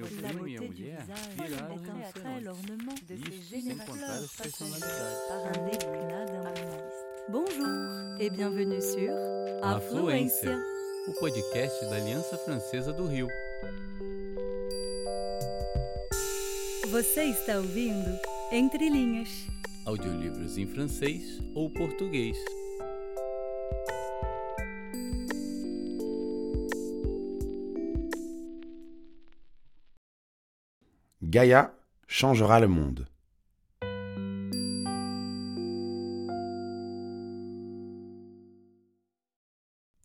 meu primo e minha mulher viraram l'ornement de Isso, sem contar as personalidades. Bonjour et bienvenue sur Afluência, o podcast da Aliança Francesa do Rio. Você está ouvindo Entre Linhas. Audiolivros em francês ou português. Gaïa changera le monde.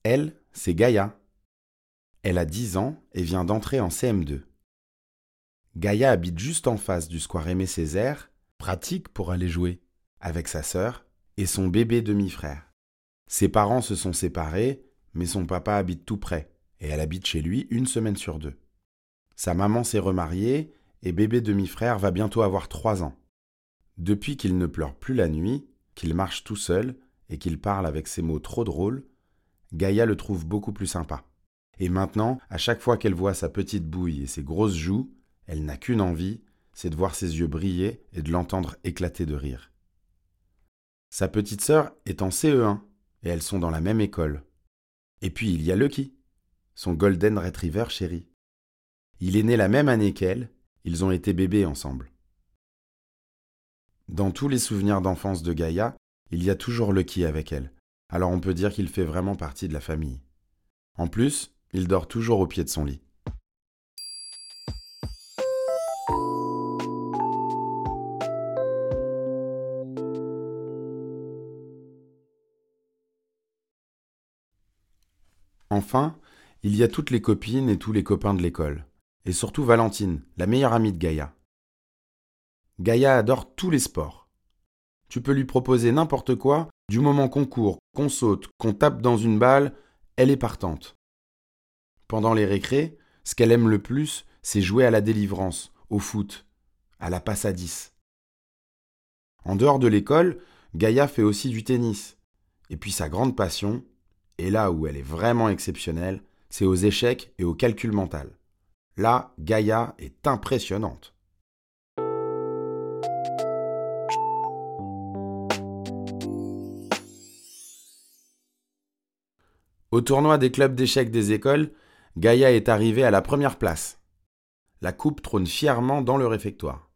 Elle, c'est Gaïa. Elle a 10 ans et vient d'entrer en CM2. Gaïa habite juste en face du square Aimé Césaire, pratique pour aller jouer, avec sa sœur et son bébé demi-frère. Ses parents se sont séparés, mais son papa habite tout près, et elle habite chez lui une semaine sur deux. Sa maman s'est remariée et bébé demi-frère va bientôt avoir trois ans. Depuis qu'il ne pleure plus la nuit, qu'il marche tout seul et qu'il parle avec ses mots trop drôles, Gaïa le trouve beaucoup plus sympa. Et maintenant, à chaque fois qu'elle voit sa petite bouille et ses grosses joues, elle n'a qu'une envie, c'est de voir ses yeux briller et de l'entendre éclater de rire. Sa petite sœur est en CE1 et elles sont dans la même école. Et puis il y a Lucky, son Golden Retriever chéri. Il est né la même année qu'elle, ils ont été bébés ensemble. Dans tous les souvenirs d'enfance de Gaïa, il y a toujours Lucky avec elle, alors on peut dire qu'il fait vraiment partie de la famille. En plus, il dort toujours au pied de son lit. Enfin, il y a toutes les copines et tous les copains de l'école, et surtout Valentine, la meilleure amie de Gaïa. Gaïa adore tous les sports. Tu peux lui proposer n'importe quoi, du moment qu'on court, qu'on saute, qu'on tape dans une balle, elle est partante. Pendant les récrés, ce qu'elle aime le plus, c'est jouer à la délivrance, au foot, à la passe à 10. En dehors de l'école, Gaïa fait aussi du tennis. Et puis sa grande passion, et là où elle est vraiment exceptionnelle, c'est aux échecs et au calcul mental. Là, Gaïa est impressionnante. Au tournoi des clubs d'échecs des écoles, Gaïa est arrivée à la première place. La coupe trône fièrement dans le réfectoire.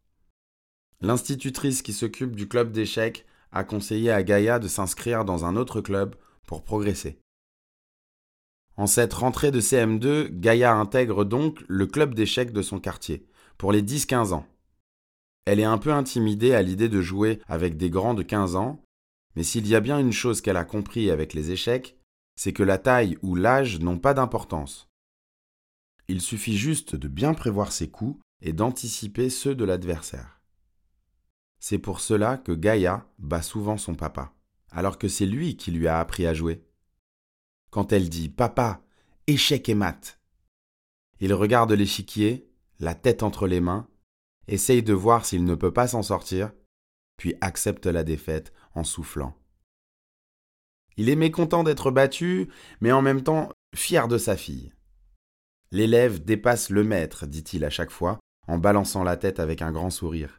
L'institutrice qui s'occupe du club d'échecs a conseillé à Gaïa de s'inscrire dans un autre club pour progresser. En cette rentrée de CM2, Gaïa intègre donc le club d'échecs de son quartier, pour les 10-15 ans. Elle est un peu intimidée à l'idée de jouer avec des grands de 15 ans, mais s'il y a bien une chose qu'elle a compris avec les échecs, c'est que la taille ou l'âge n'ont pas d'importance. Il suffit juste de bien prévoir ses coups et d'anticiper ceux de l'adversaire. C'est pour cela que Gaïa bat souvent son papa, alors que c'est lui qui lui a appris à jouer. Quand elle dit Papa, échec et mat, il regarde l'échiquier, la tête entre les mains, essaye de voir s'il ne peut pas s'en sortir, puis accepte la défaite en soufflant. Il est mécontent d'être battu, mais en même temps fier de sa fille. L'élève dépasse le maître, dit-il à chaque fois, en balançant la tête avec un grand sourire.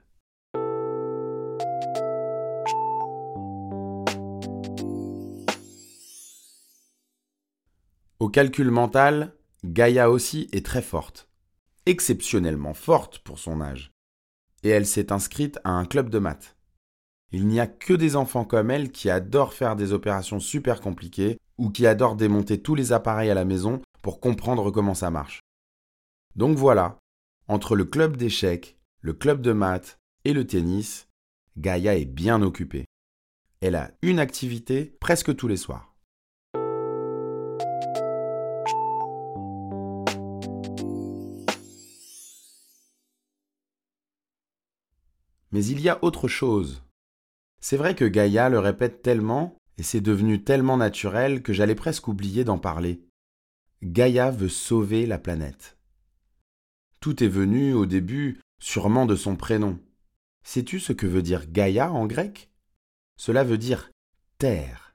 Au calcul mental, Gaïa aussi est très forte, exceptionnellement forte pour son âge, et elle s'est inscrite à un club de maths. Il n'y a que des enfants comme elle qui adorent faire des opérations super compliquées ou qui adorent démonter tous les appareils à la maison pour comprendre comment ça marche. Donc voilà, entre le club d'échecs, le club de maths et le tennis, Gaïa est bien occupée. Elle a une activité presque tous les soirs. Mais il y a autre chose. C'est vrai que Gaïa le répète tellement, et c'est devenu tellement naturel que j'allais presque oublier d'en parler. Gaïa veut sauver la planète. Tout est venu, au début, sûrement de son prénom. Sais-tu ce que veut dire Gaïa en grec? Cela veut dire terre.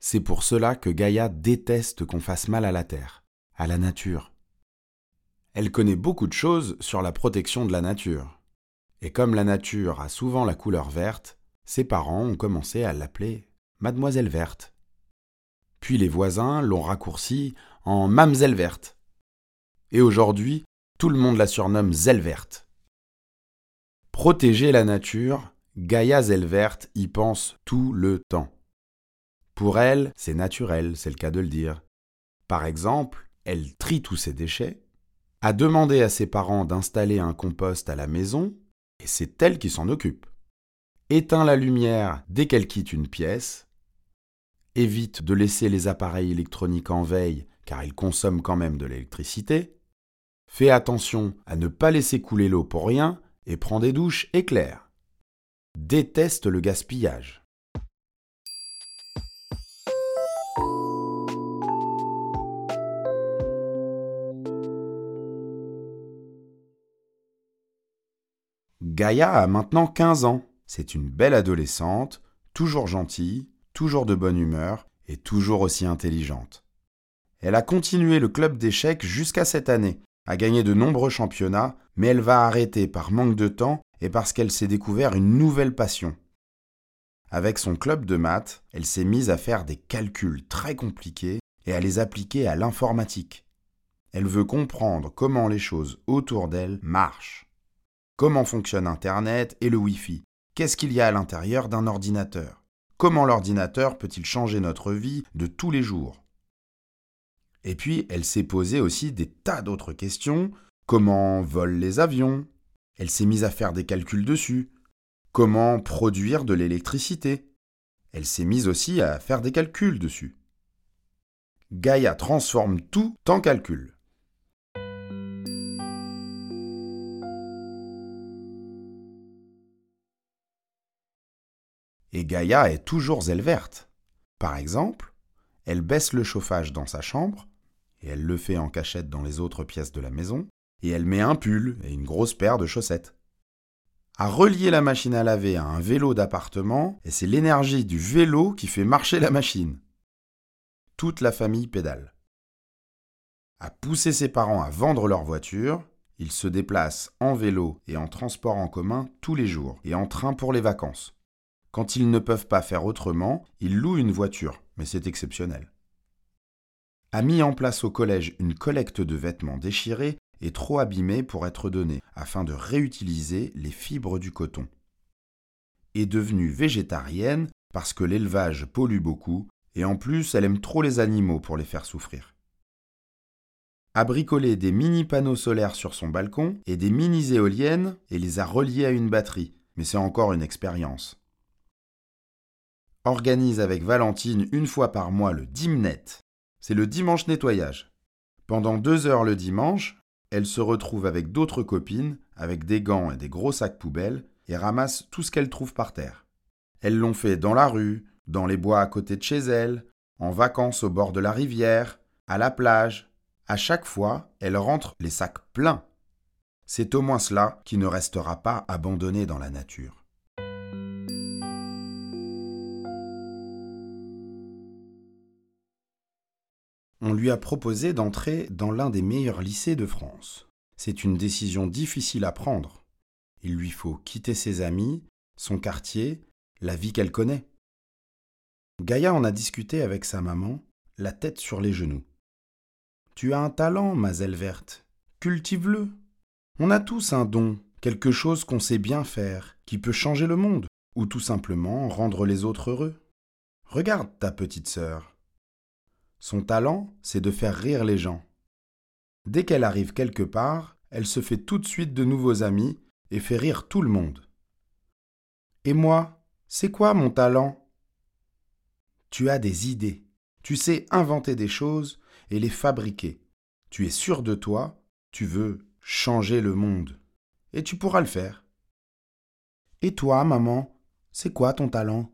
C'est pour cela que Gaïa déteste qu'on fasse mal à la terre, à la nature. Elle connaît beaucoup de choses sur la protection de la nature. Et comme la nature a souvent la couleur verte, ses parents ont commencé à l'appeler Mademoiselle Verte. Puis les voisins l'ont raccourci en Mamselle Verte. Et aujourd'hui, tout le monde la surnomme Zelle Verte. Protéger la nature, Gaïa Verte y pense tout le temps. Pour elle, c'est naturel, c'est le cas de le dire. Par exemple, elle trie tous ses déchets, a demandé à ses parents d'installer un compost à la maison, et c'est elle qui s'en occupe. Éteint la lumière dès qu'elle quitte une pièce, évite de laisser les appareils électroniques en veille car ils consomment quand même de l'électricité, fait attention à ne pas laisser couler l'eau pour rien et prend des douches éclairs. Déteste le gaspillage. Gaïa a maintenant 15 ans. C'est une belle adolescente, toujours gentille, toujours de bonne humeur et toujours aussi intelligente. Elle a continué le club d'échecs jusqu'à cette année, a gagné de nombreux championnats, mais elle va arrêter par manque de temps et parce qu'elle s'est découvert une nouvelle passion. Avec son club de maths, elle s'est mise à faire des calculs très compliqués et à les appliquer à l'informatique. Elle veut comprendre comment les choses autour d'elle marchent. Comment fonctionne Internet et le Wi-Fi? Qu'est-ce qu'il y a à l'intérieur d'un ordinateur? Comment l'ordinateur peut-il changer notre vie de tous les jours? Et puis, elle s'est posé aussi des tas d'autres questions. Comment volent les avions? Elle s'est mise à faire des calculs dessus. Comment produire de l'électricité? Elle s'est mise aussi à faire des calculs dessus. Gaïa transforme tout en calcul. Et Gaïa est toujours aile verte. Par exemple, elle baisse le chauffage dans sa chambre, et elle le fait en cachette dans les autres pièces de la maison, et elle met un pull et une grosse paire de chaussettes. À relier la machine à laver à un vélo d'appartement, et c'est l'énergie du vélo qui fait marcher la machine. Toute la famille pédale. À pousser ses parents à vendre leur voiture, ils se déplacent en vélo et en transport en commun tous les jours, et en train pour les vacances. Quand ils ne peuvent pas faire autrement, ils louent une voiture, mais c'est exceptionnel. A mis en place au collège une collecte de vêtements déchirés et trop abîmés pour être donnés, afin de réutiliser les fibres du coton. Est devenue végétarienne parce que l'élevage pollue beaucoup, et en plus elle aime trop les animaux pour les faire souffrir. A bricolé des mini panneaux solaires sur son balcon et des mini éoliennes et les a reliés à une batterie, mais c'est encore une expérience organise avec Valentine une fois par mois le Dimnet. C'est le dimanche nettoyage. Pendant deux heures le dimanche, elle se retrouve avec d'autres copines, avec des gants et des gros sacs poubelles, et ramasse tout ce qu'elle trouve par terre. Elles l'ont fait dans la rue, dans les bois à côté de chez elle, en vacances au bord de la rivière, à la plage. À chaque fois, elle rentre les sacs pleins. C'est au moins cela qui ne restera pas abandonné dans la nature. On lui a proposé d'entrer dans l'un des meilleurs lycées de France. C'est une décision difficile à prendre. Il lui faut quitter ses amis, son quartier, la vie qu'elle connaît. Gaïa en a discuté avec sa maman, la tête sur les genoux. Tu as un talent, Mazelle verte. Cultive-le. On a tous un don, quelque chose qu'on sait bien faire, qui peut changer le monde, ou tout simplement rendre les autres heureux. Regarde ta petite sœur. Son talent, c'est de faire rire les gens. Dès qu'elle arrive quelque part, elle se fait tout de suite de nouveaux amis et fait rire tout le monde. Et moi, c'est quoi mon talent? Tu as des idées, tu sais inventer des choses et les fabriquer. Tu es sûr de toi, tu veux changer le monde. Et tu pourras le faire. Et toi, maman, c'est quoi ton talent?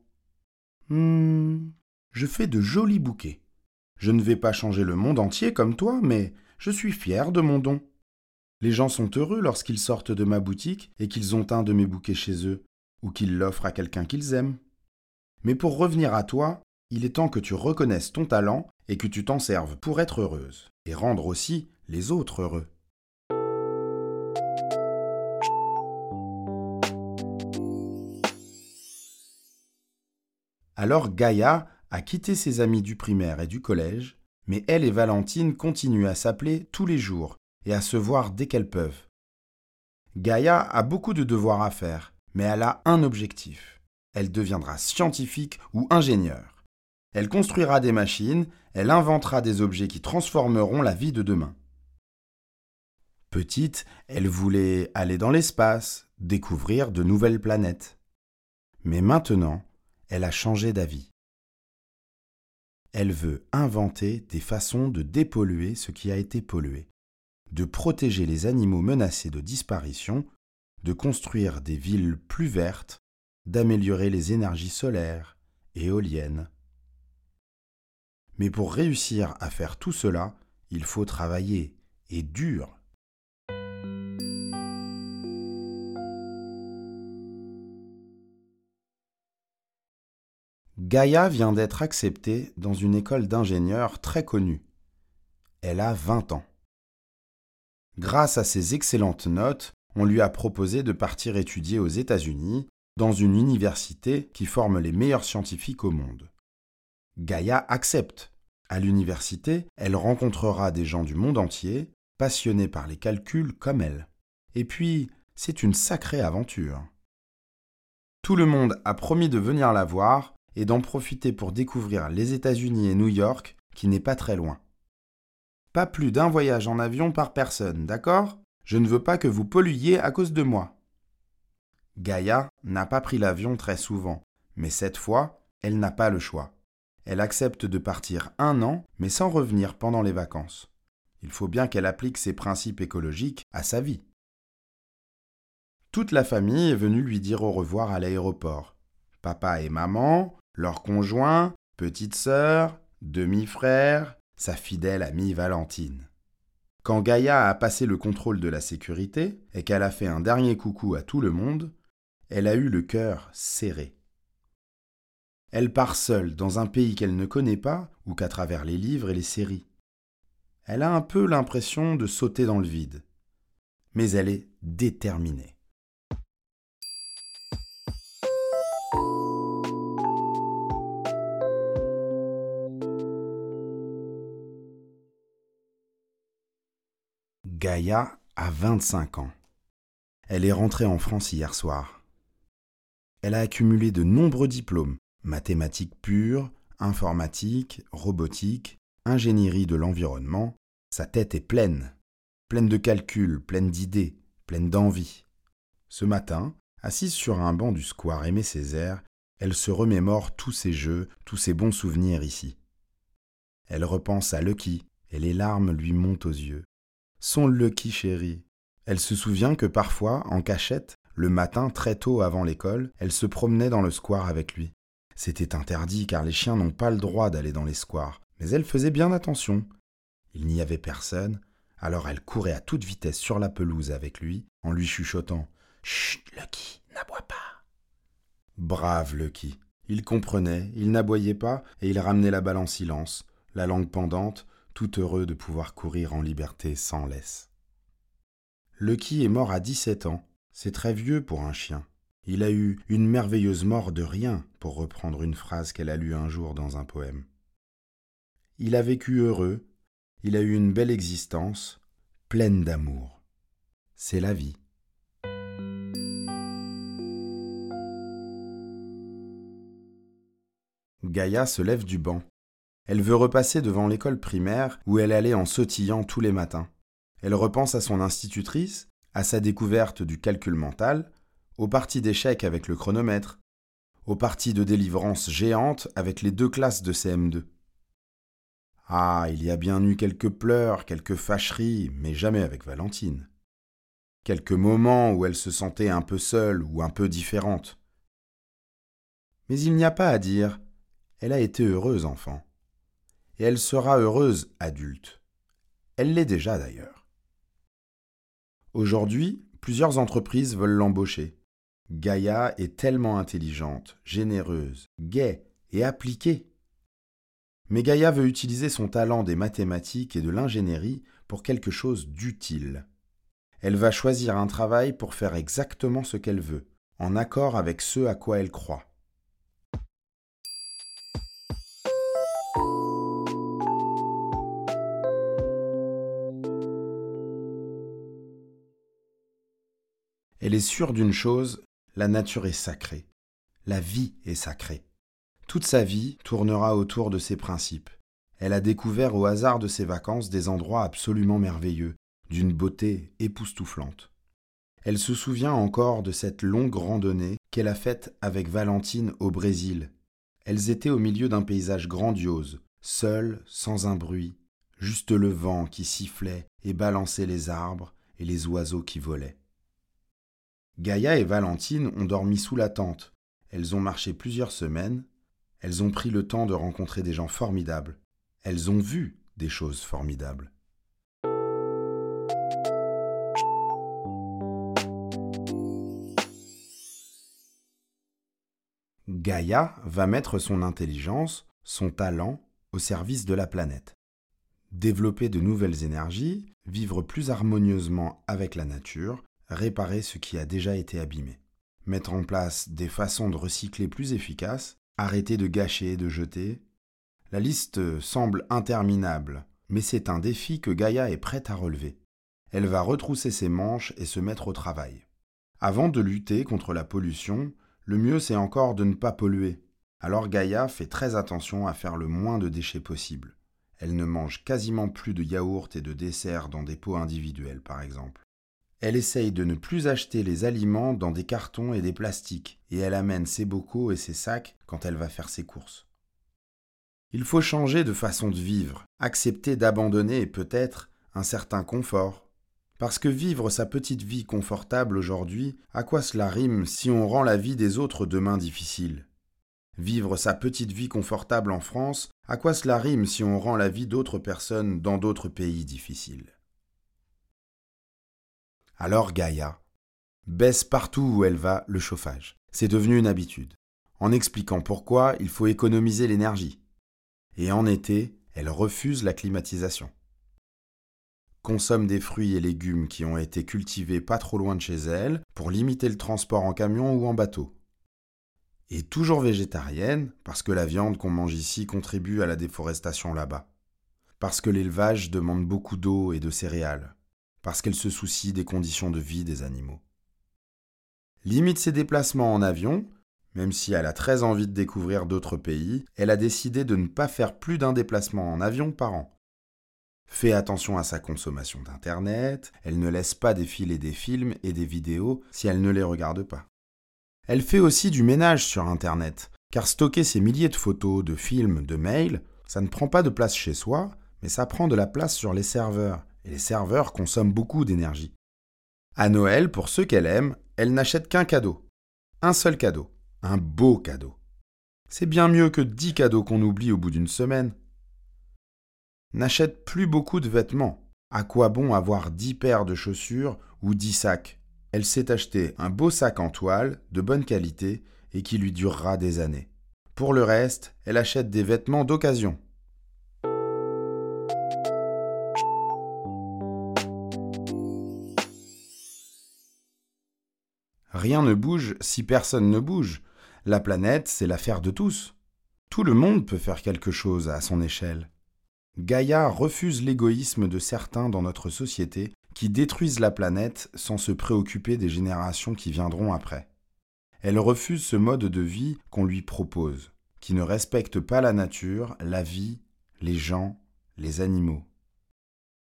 Hmm, je fais de jolis bouquets. Je ne vais pas changer le monde entier comme toi, mais je suis fier de mon don. Les gens sont heureux lorsqu'ils sortent de ma boutique et qu'ils ont un de mes bouquets chez eux, ou qu'ils l'offrent à quelqu'un qu'ils aiment. Mais pour revenir à toi, il est temps que tu reconnaisses ton talent et que tu t'en serves pour être heureuse, et rendre aussi les autres heureux. Alors Gaïa a quitté ses amis du primaire et du collège, mais elle et Valentine continuent à s'appeler tous les jours et à se voir dès qu'elles peuvent. Gaïa a beaucoup de devoirs à faire, mais elle a un objectif. Elle deviendra scientifique ou ingénieure. Elle construira des machines, elle inventera des objets qui transformeront la vie de demain. Petite, elle voulait aller dans l'espace, découvrir de nouvelles planètes. Mais maintenant, elle a changé d'avis. Elle veut inventer des façons de dépolluer ce qui a été pollué, de protéger les animaux menacés de disparition, de construire des villes plus vertes, d'améliorer les énergies solaires, éoliennes. Mais pour réussir à faire tout cela, il faut travailler, et dur. Gaïa vient d'être acceptée dans une école d'ingénieurs très connue. Elle a 20 ans. Grâce à ses excellentes notes, on lui a proposé de partir étudier aux États-Unis, dans une université qui forme les meilleurs scientifiques au monde. Gaïa accepte. À l'université, elle rencontrera des gens du monde entier, passionnés par les calculs comme elle. Et puis, c'est une sacrée aventure. Tout le monde a promis de venir la voir et d'en profiter pour découvrir les États-Unis et New York, qui n'est pas très loin. Pas plus d'un voyage en avion par personne, d'accord? Je ne veux pas que vous polluiez à cause de moi. Gaïa n'a pas pris l'avion très souvent, mais cette fois, elle n'a pas le choix. Elle accepte de partir un an, mais sans revenir pendant les vacances. Il faut bien qu'elle applique ses principes écologiques à sa vie. Toute la famille est venue lui dire au revoir à l'aéroport. Papa et maman, leur conjoint, petite sœur, demi-frère, sa fidèle amie Valentine. Quand Gaïa a passé le contrôle de la sécurité et qu'elle a fait un dernier coucou à tout le monde, elle a eu le cœur serré. Elle part seule dans un pays qu'elle ne connaît pas ou qu'à travers les livres et les séries. Elle a un peu l'impression de sauter dans le vide. Mais elle est déterminée. Gaïa a 25 ans. Elle est rentrée en France hier soir. Elle a accumulé de nombreux diplômes, mathématiques pures, informatique, robotique, ingénierie de l'environnement. Sa tête est pleine, pleine de calculs, pleine d'idées, pleine d'envie. Ce matin, assise sur un banc du square Aimé Césaire, elle se remémore tous ses jeux, tous ses bons souvenirs ici. Elle repense à Lucky, et les larmes lui montent aux yeux son Lucky chéri. Elle se souvient que parfois, en cachette, le matin très tôt avant l'école, elle se promenait dans le square avec lui. C'était interdit car les chiens n'ont pas le droit d'aller dans les squares, mais elle faisait bien attention. Il n'y avait personne, alors elle courait à toute vitesse sur la pelouse avec lui, en lui chuchotant Chut, Lucky, n'aboie pas. Brave Lucky. Il comprenait, il n'aboyait pas, et il ramenait la balle en silence, la langue pendante, tout heureux de pouvoir courir en liberté sans laisse. Lucky est mort à 17 ans. C'est très vieux pour un chien. Il a eu une merveilleuse mort de rien, pour reprendre une phrase qu'elle a lue un jour dans un poème. Il a vécu heureux, il a eu une belle existence, pleine d'amour. C'est la vie. Gaïa se lève du banc. Elle veut repasser devant l'école primaire où elle allait en sautillant tous les matins. Elle repense à son institutrice, à sa découverte du calcul mental, aux parties d'échecs avec le chronomètre, aux parties de délivrance géantes avec les deux classes de CM2. Ah, il y a bien eu quelques pleurs, quelques fâcheries, mais jamais avec Valentine. Quelques moments où elle se sentait un peu seule ou un peu différente. Mais il n'y a pas à dire, elle a été heureuse enfant et elle sera heureuse adulte. Elle l'est déjà d'ailleurs. Aujourd'hui, plusieurs entreprises veulent l'embaucher. Gaïa est tellement intelligente, généreuse, gaie et appliquée. Mais Gaïa veut utiliser son talent des mathématiques et de l'ingénierie pour quelque chose d'utile. Elle va choisir un travail pour faire exactement ce qu'elle veut, en accord avec ce à quoi elle croit. Elle est sûre d'une chose, la nature est sacrée. La vie est sacrée. Toute sa vie tournera autour de ces principes. Elle a découvert au hasard de ses vacances des endroits absolument merveilleux, d'une beauté époustouflante. Elle se souvient encore de cette longue randonnée qu'elle a faite avec Valentine au Brésil. Elles étaient au milieu d'un paysage grandiose, seules, sans un bruit, juste le vent qui sifflait et balançait les arbres et les oiseaux qui volaient. Gaïa et Valentine ont dormi sous la tente. Elles ont marché plusieurs semaines. Elles ont pris le temps de rencontrer des gens formidables. Elles ont vu des choses formidables. Gaïa va mettre son intelligence, son talent au service de la planète. Développer de nouvelles énergies, vivre plus harmonieusement avec la nature, réparer ce qui a déjà été abîmé. Mettre en place des façons de recycler plus efficaces, arrêter de gâcher et de jeter. La liste semble interminable, mais c'est un défi que Gaïa est prête à relever. Elle va retrousser ses manches et se mettre au travail. Avant de lutter contre la pollution, le mieux c'est encore de ne pas polluer. Alors Gaïa fait très attention à faire le moins de déchets possible. Elle ne mange quasiment plus de yaourts et de desserts dans des pots individuels par exemple. Elle essaye de ne plus acheter les aliments dans des cartons et des plastiques, et elle amène ses bocaux et ses sacs quand elle va faire ses courses. Il faut changer de façon de vivre, accepter d'abandonner peut-être un certain confort, parce que vivre sa petite vie confortable aujourd'hui, à quoi cela rime si on rend la vie des autres demain difficile? Vivre sa petite vie confortable en France, à quoi cela rime si on rend la vie d'autres personnes dans d'autres pays difficiles? Alors Gaïa baisse partout où elle va le chauffage. C'est devenu une habitude, en expliquant pourquoi il faut économiser l'énergie. Et en été, elle refuse la climatisation consomme des fruits et légumes qui ont été cultivés pas trop loin de chez elle pour limiter le transport en camion ou en bateau. Et toujours végétarienne, parce que la viande qu'on mange ici contribue à la déforestation là-bas. Parce que l'élevage demande beaucoup d'eau et de céréales. Parce qu'elle se soucie des conditions de vie des animaux. Limite ses déplacements en avion, même si elle a très envie de découvrir d'autres pays, elle a décidé de ne pas faire plus d'un déplacement en avion par an fait attention à sa consommation d'Internet, elle ne laisse pas défiler des films et des vidéos si elle ne les regarde pas. Elle fait aussi du ménage sur Internet, car stocker ces milliers de photos, de films, de mails, ça ne prend pas de place chez soi, mais ça prend de la place sur les serveurs, et les serveurs consomment beaucoup d'énergie. À Noël, pour ceux qu'elle aime, elle n'achète qu'un cadeau. Un seul cadeau. Un beau cadeau. C'est bien mieux que dix cadeaux qu'on oublie au bout d'une semaine n'achète plus beaucoup de vêtements. À quoi bon avoir dix paires de chaussures ou dix sacs? Elle s'est acheté un beau sac en toile, de bonne qualité, et qui lui durera des années. Pour le reste, elle achète des vêtements d'occasion. Rien ne bouge si personne ne bouge. La planète, c'est l'affaire de tous. Tout le monde peut faire quelque chose à son échelle. Gaïa refuse l'égoïsme de certains dans notre société qui détruisent la planète sans se préoccuper des générations qui viendront après. Elle refuse ce mode de vie qu'on lui propose, qui ne respecte pas la nature, la vie, les gens, les animaux.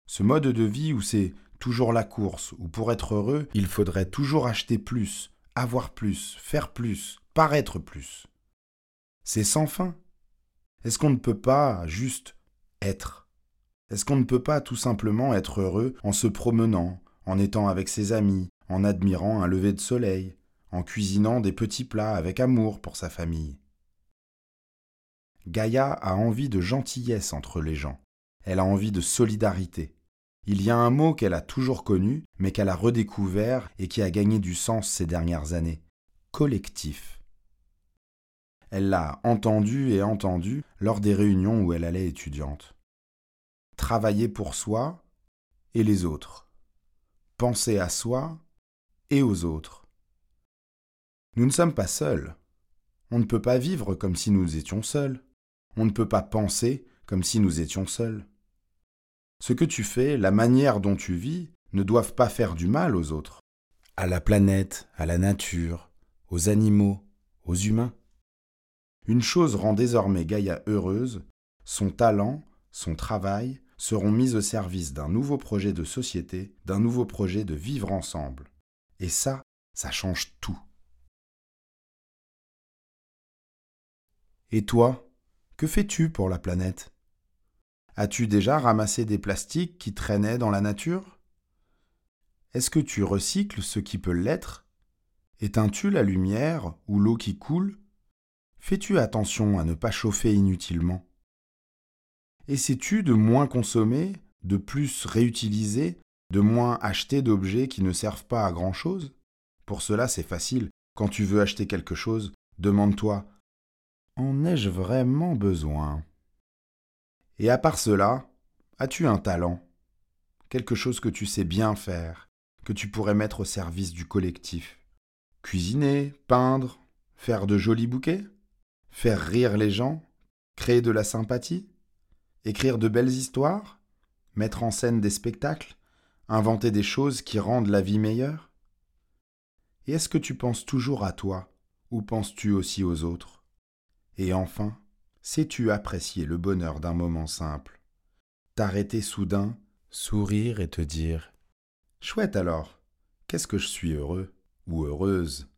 Ce mode de vie où c'est toujours la course, où pour être heureux, il faudrait toujours acheter plus, avoir plus, faire plus, paraître plus. C'est sans fin. Est-ce qu'on ne peut pas juste être? Est-ce qu'on ne peut pas tout simplement être heureux en se promenant, en étant avec ses amis, en admirant un lever de soleil, en cuisinant des petits plats avec amour pour sa famille? Gaïa a envie de gentillesse entre les gens. Elle a envie de solidarité. Il y a un mot qu'elle a toujours connu, mais qu'elle a redécouvert et qui a gagné du sens ces dernières années. Collectif. Elle l'a entendu et entendu lors des réunions où elle allait étudiante. Travailler pour soi et les autres. Penser à soi et aux autres. Nous ne sommes pas seuls. On ne peut pas vivre comme si nous étions seuls. On ne peut pas penser comme si nous étions seuls. Ce que tu fais, la manière dont tu vis, ne doivent pas faire du mal aux autres. à la planète, à la nature, aux animaux, aux humains. Une chose rend désormais Gaïa heureuse, son talent, son travail seront mis au service d'un nouveau projet de société, d'un nouveau projet de vivre ensemble. Et ça, ça change tout. Et toi, que fais-tu pour la planète? As-tu déjà ramassé des plastiques qui traînaient dans la nature? Est-ce que tu recycles ce qui peut l'être? Éteins-tu la lumière ou l'eau qui coule? Fais-tu attention à ne pas chauffer inutilement? Essaies-tu de moins consommer, de plus réutiliser, de moins acheter d'objets qui ne servent pas à grand-chose? Pour cela, c'est facile. Quand tu veux acheter quelque chose, demande-toi En ai-je vraiment besoin? Et à part cela, as-tu un talent? Quelque chose que tu sais bien faire, que tu pourrais mettre au service du collectif? Cuisiner, peindre, faire de jolis bouquets? Faire rire les gens? Créer de la sympathie? Écrire de belles histoires? Mettre en scène des spectacles? Inventer des choses qui rendent la vie meilleure? Et est-ce que tu penses toujours à toi ou penses-tu aussi aux autres? Et enfin, sais-tu apprécier le bonheur d'un moment simple? T'arrêter soudain, sourire et te dire Chouette alors, qu'est-ce que je suis heureux ou heureuse?